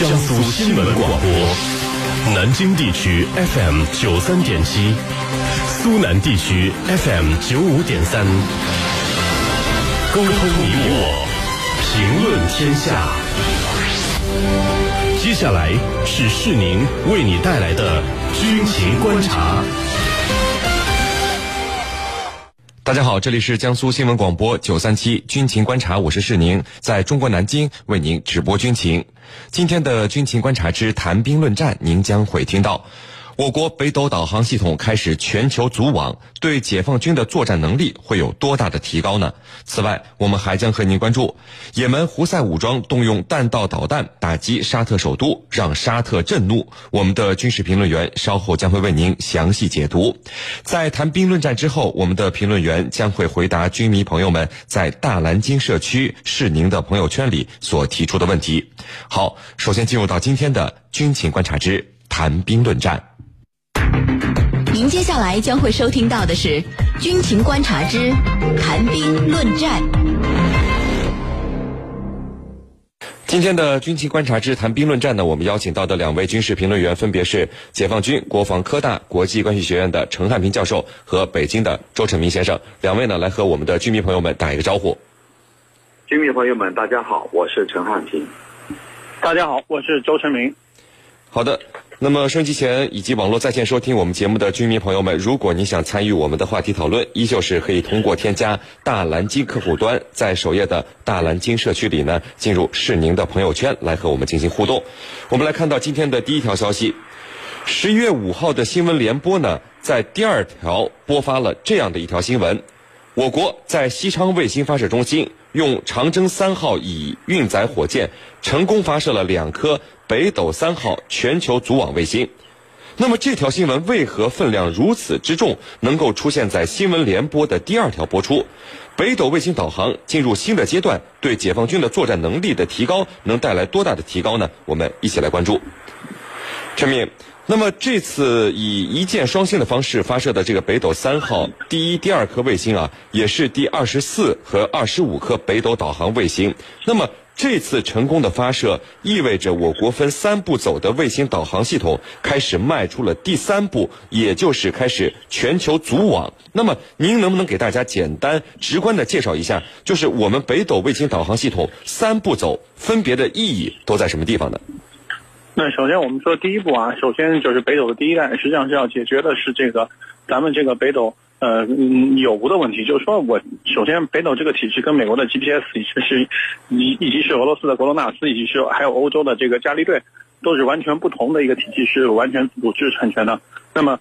江苏新闻广播，南京地区 FM 九三点七，苏南地区 FM 九五点三，沟通你我，评论天下。接下来是世宁为你带来的军情观察。大家好，这里是江苏新闻广播九三七军情观察，我是世宁，在中国南京为您直播军情。今天的军情观察之谈兵论战，您将会听到。我国北斗导航系统开始全球组网，对解放军的作战能力会有多大的提高呢？此外，我们还将和您关注也门胡塞武装动用弹道导弹打击沙特首都，让沙特震怒。我们的军事评论员稍后将会为您详细解读。在谈兵论战之后，我们的评论员将会回答军迷朋友们在大蓝鲸社区是您的朋友圈里所提出的问题。好，首先进入到今天的军情观察之谈兵论战。您接下来将会收听到的是《军情观察之谈兵论战》。今天的军情观察之谈兵论战呢，我们邀请到的两位军事评论员分别是解放军国防科大国际关系学院的陈汉平教授和北京的周成明先生。两位呢，来和我们的军迷朋友们打一个招呼。军迷朋友们，大家好，我是陈汉平。大家好，我是周成明。好的。那么，收音机前以及网络在线收听我们节目的居民朋友们，如果你想参与我们的话题讨论，依旧是可以通过添加大蓝鲸客户端，在首页的大蓝鲸社区里呢，进入是您的朋友圈来和我们进行互动。我们来看到今天的第一条消息，十一月五号的新闻联播呢，在第二条播发了这样的一条新闻：我国在西昌卫星发射中心用长征三号乙运载火箭成功发射了两颗。北斗三号全球组网卫星，那么这条新闻为何分量如此之重，能够出现在新闻联播的第二条播出？北斗卫星导航进入新的阶段，对解放军的作战能力的提高能带来多大的提高呢？我们一起来关注。陈明，那么这次以一箭双星的方式发射的这个北斗三号第一、第二颗卫星啊，也是第二十四和二十五颗北斗导航卫星。那么这次成功的发射，意味着我国分三步走的卫星导航系统开始迈出了第三步，也就是开始全球组网。那么，您能不能给大家简单直观的介绍一下，就是我们北斗卫星导航系统三步走分别的意义都在什么地方呢？那首先我们说第一步啊，首先就是北斗的第一代，实际上是要解决的是这个咱们这个北斗。呃，有无的问题，就是说我首先北斗这个体系跟美国的 GPS 以及是，以以及是俄罗斯的格罗纳斯，以及是还有欧洲的这个伽利略，都是完全不同的一个体系，是完全自主产权的。那么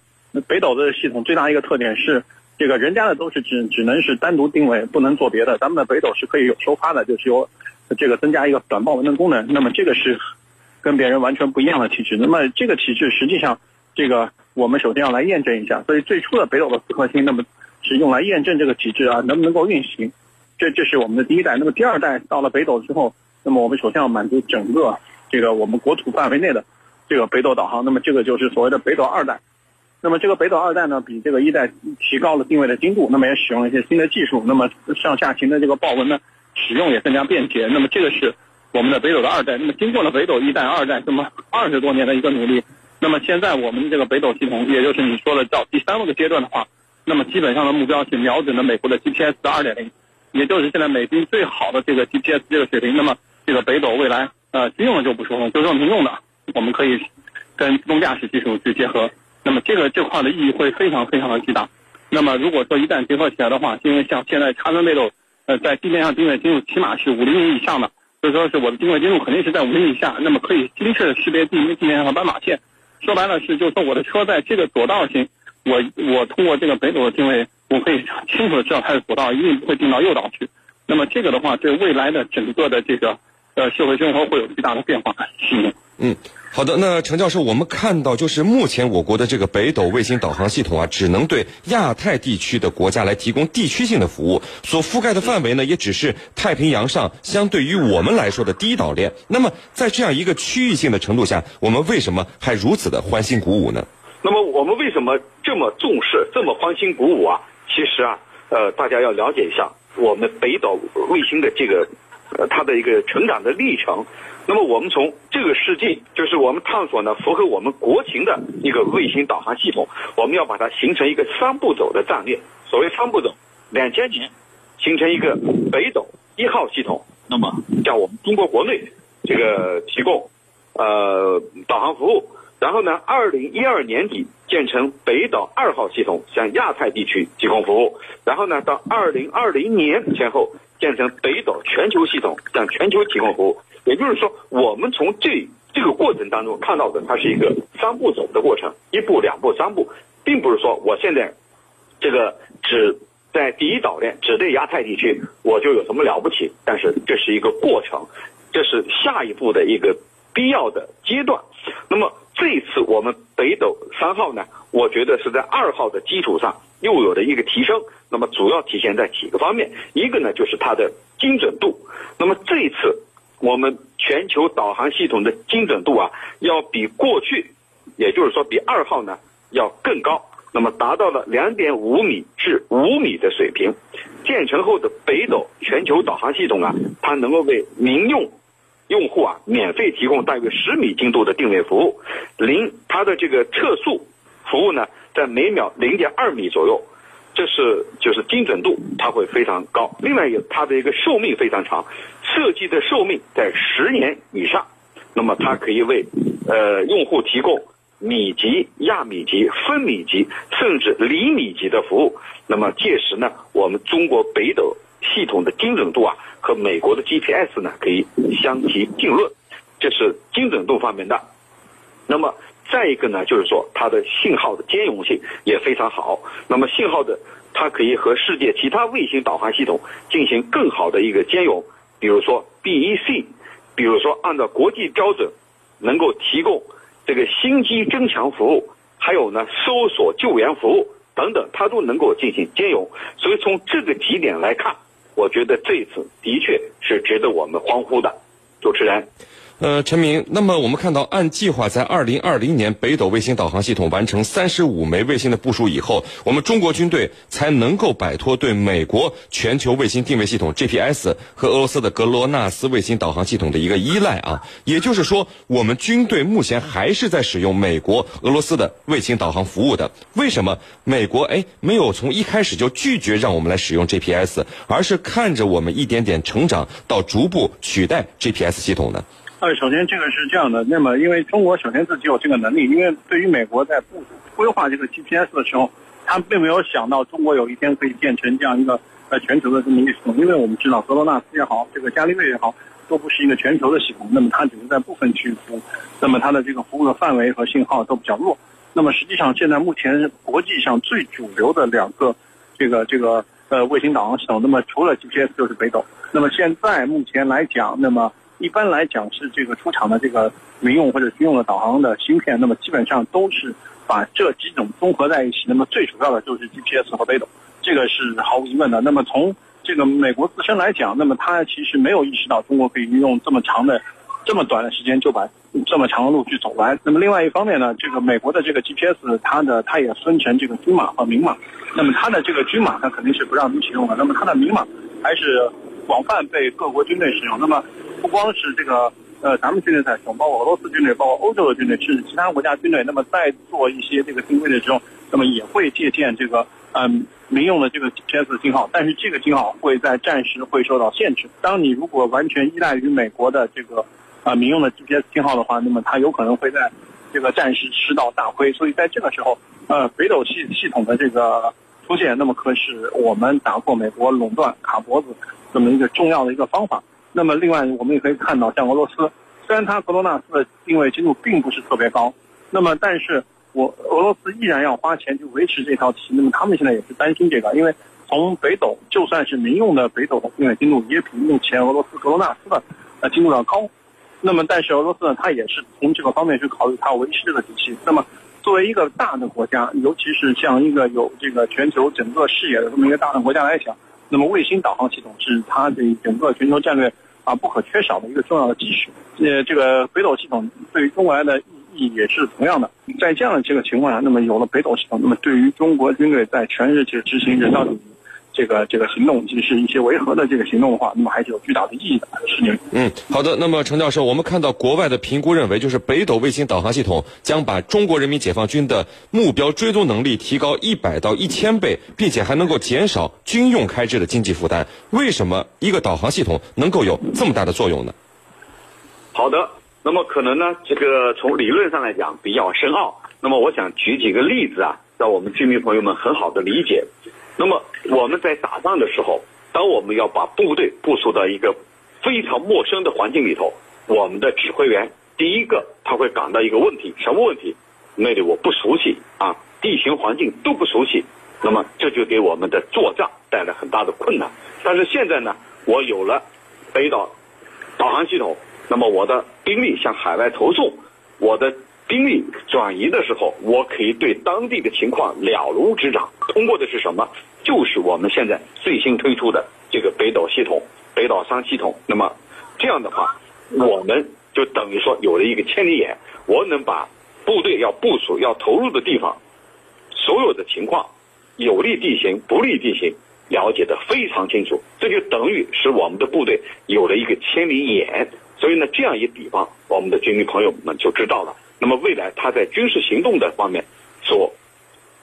北斗的系统最大一个特点是，这个人家的都是只只能是单独定位，不能做别的。咱们的北斗是可以有收发的，就是有这个增加一个短报文的功能。那么这个是跟别人完全不一样的体制。那么这个体制实际上这个。我们首先要来验证一下，所以最初的北斗的四颗星，那么是用来验证这个体制啊能不能够运行，这这是我们的第一代。那么第二代到了北斗之后，那么我们首先要满足整个这个我们国土范围内的这个北斗导航，那么这个就是所谓的北斗二代。那么这个北斗二代呢，比这个一代提高了定位的精度，那么也使用了一些新的技术，那么上下行的这个报文呢使用也更加便捷。那么这个是我们的北斗的二代。那么经过了北斗一代、二代这么二十多年的一个努力。那么现在我们这个北斗系统，也就是你说的到第三个阶段的话，那么基本上的目标是瞄准了美国的 GPS 二点零，也就是现在美军最好的这个 GPS 这个水平。那么这个北斗未来呃军用的就不说了，就说民用的，我们可以跟自动驾驶技术去结合。那么这个这块的意义会非常非常的巨大。那么如果说一旦结合起来的话，因为像现在长征北斗呃在地面上定位精度起码是五厘米以上的，所以说是我的定位精度肯定是在五以下，那么可以精确的识别地地面和斑马线。说白了是，就是说我的车在这个左道行，我我通过这个北斗的定位，我可以清楚的知道它的左道，一定不会定到右道去。那么这个的话，对未来的整个的这个呃社会生活会有巨大的变化。是嗯。好的，那程教授，我们看到就是目前我国的这个北斗卫星导航系统啊，只能对亚太地区的国家来提供地区性的服务，所覆盖的范围呢，也只是太平洋上相对于我们来说的低岛链。那么在这样一个区域性的程度下，我们为什么还如此的欢欣鼓舞呢？那么我们为什么这么重视，这么欢欣鼓舞啊？其实啊，呃，大家要了解一下我们北斗卫星的这个呃它的一个成长的历程。那么我们从这个世纪，就是我们探索呢符合我们国情的一个卫星导航系统，我们要把它形成一个三步走的战略。所谓三步走，两千年形成一个北斗一号系统，那么向我们中国国内这个提供呃导航服务。然后呢，二零一二年底建成北斗二号系统，向亚太地区提供服务。然后呢，到二零二零年前后建成北斗全球系统，向全球提供服务。也就是说，我们从这这个过程当中看到的，它是一个三步走的过程，一步、两步、三步，并不是说我现在这个只在第一岛链，只对亚太地区，我就有什么了不起。但是这是一个过程，这是下一步的一个必要的阶段。那么这一次我们北斗三号呢，我觉得是在二号的基础上又有的一个提升。那么主要体现在几个方面，一个呢就是它的精准度。那么这一次。我们全球导航系统的精准度啊，要比过去，也就是说比二号呢要更高，那么达到了两点五米至五米的水平。建成后的北斗全球导航系统啊，它能够为民用用户啊免费提供大约十米精度的定位服务，零它的这个测速服务呢，在每秒零点二米左右。这是就是精准度，它会非常高。另外一个，它的一个寿命非常长，设计的寿命在十年以上。那么它可以为呃用户提供米级、亚米级、分米级，甚至厘米级的服务。那么届时呢，我们中国北斗系统的精准度啊，和美国的 GPS 呢可以相提并论。这是精准度方面的。那么。再一个呢，就是说它的信号的兼容性也非常好。那么信号的，它可以和世界其他卫星导航系统进行更好的一个兼容。比如说 BEC，比如说按照国际标准，能够提供这个新机增强服务，还有呢搜索救援服务等等，它都能够进行兼容。所以从这个几点来看，我觉得这次的确是值得我们欢呼的。主持人。呃，陈明，那么我们看到，按计划在二零二零年北斗卫星导航系统完成三十五枚卫星的部署以后，我们中国军队才能够摆脱对美国全球卫星定位系统 GPS 和俄罗斯的格罗纳斯卫星导航系统的一个依赖啊。也就是说，我们军队目前还是在使用美国、俄罗斯的卫星导航服务的。为什么美国哎没有从一开始就拒绝让我们来使用 GPS，而是看着我们一点点成长到逐步取代 GPS 系统呢？呃，首先这个是这样的，那么因为中国首先自己有这个能力，因为对于美国在部署规划这个 GPS 的时候，他并没有想到中国有一天可以建成这样一个呃全球的这么一个系统，因为我们知道格罗纳斯也好，这个伽利略也好，都不是一个全球的系统，那么它只是在部分区域服务，那么它的这个服务的范围和信号都比较弱。那么实际上现在目前国际上最主流的两个这个这个呃卫星导航系统，那么除了 GPS 就是北斗。那么现在目前来讲，那么一般来讲是这个出厂的这个民用或者军用的导航的芯片，那么基本上都是把这几种综合在一起。那么最主要的就是 GPS 和北斗，这个是毫无疑问的。那么从这个美国自身来讲，那么它其实没有意识到中国可以用这么长的、这么短的时间就把这么长的路去走完。那么另外一方面呢，这个美国的这个 GPS 它的它也分成这个军码和明码。那么它的这个军码它肯定是不让你使用的。那么它的明码还是广泛被各国军队使用。那么不光是这个，呃，咱们军队在使用，包括俄罗斯军队，包括欧洲的军队，甚至其他国家军队，那么在做一些这个定位的时候，那么也会借鉴这个，嗯，民用的这个 GPS 信号，但是这个信号会在战时会受到限制。当你如果完全依赖于美国的这个，啊，民用的 GPS 信号的话，那么它有可能会在这个战时吃到大亏。所以在这个时候，呃，北斗系系统的这个出现，那么可是我们打破美国垄断、卡脖子这么一个重要的一个方法。那么，另外我们也可以看到，像俄罗斯，虽然它格罗纳斯的定位精度并不是特别高，那么但是我俄罗斯依然要花钱去维持这套体系。那么他们现在也是担心这个，因为从北斗就算是民用的北斗的定位精度，也比目前俄罗斯格罗纳斯的呃精度要高。那么，但是俄罗斯呢，它也是从这个方面去考虑它维持这个体系。那么，作为一个大的国家，尤其是像一个有这个全球整个视野的这么一个大的国家来讲。那么卫星导航系统是它的整个全球战略啊不可缺少的一个重要的基石。呃，这个北斗系统对于中国来的意义也是同样的。在这样的这个情况下，那么有了北斗系统，那么对于中国军队在全世界执行人道主义这个这个行动，就是一些维和的这个行动的话，那么还是有巨大的意义的。是您。嗯，好的。那么陈教授，我们看到国外的评估认为，就是北斗卫星导航系统将把中国人民解放军的目标追踪能力提高一百到一千倍，并且还能够减少军用开支的经济负担。为什么一个导航系统能够有这么大的作用呢？好的，那么可能呢，这个从理论上来讲比较深奥。那么我想举几个例子啊，让我们居民朋友们很好的理解。那么我们在打仗的时候，当我们要把部队部署到一个非常陌生的环境里头，我们的指挥员第一个他会感到一个问题，什么问题？那里我不熟悉啊，地形环境都不熟悉，那么这就给我们的作战带来很大的困难。但是现在呢，我有了北岛导航系统，那么我的兵力向海外投送，我的兵力转移的时候，我可以对当地的情况了如指掌。通过的是什么？就是我们现在最新推出的这个北斗系统、北斗三系统。那么这样的话，我们就等于说有了一个千里眼，我能把部队要部署、要投入的地方所有的情况，有利地形、不利地形了解的非常清楚。这就等于使我们的部队有了一个千里眼。所以呢，这样一比方，我们的军民朋友们就知道了。那么未来他在军事行动的方面，所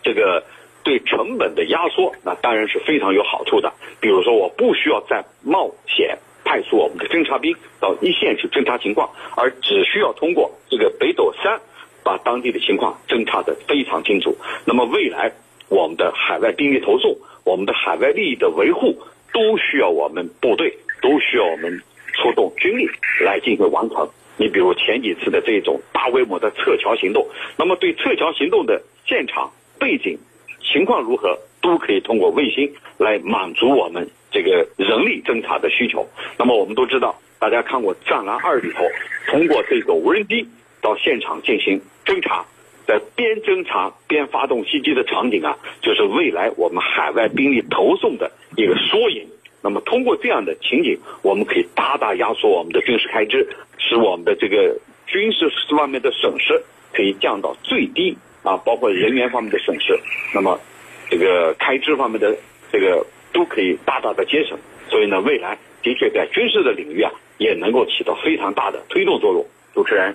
这个对成本的压缩，那当然是非常有好处的。比如说，我不需要再冒险派出我们的侦察兵到一线去侦察情况，而只需要通过这个北斗三，把当地的情况侦察的非常清楚。那么未来我们的海外兵力投送，我们的海外利益的维护，都需要我们部队，都需要我们出动军力来进行完成。你比如前几次的这种大规模的撤侨行动，那么对撤侨行动的现场背景情况如何，都可以通过卫星来满足我们这个人力侦察的需求。那么我们都知道，大家看过《战狼二》里头，通过这个无人机到现场进行侦查，在边侦查边发动袭击的场景啊，就是未来我们海外兵力投送的一个缩影。那么通过这样的情景，我们可以大大压缩我们的军事开支。使我们的这个军事方面的损失可以降到最低啊，包括人员方面的损失，那么这个开支方面的这个都可以大大的节省。所以呢，未来的确在军事的领域啊，也能够起到非常大的推动作用。主持人，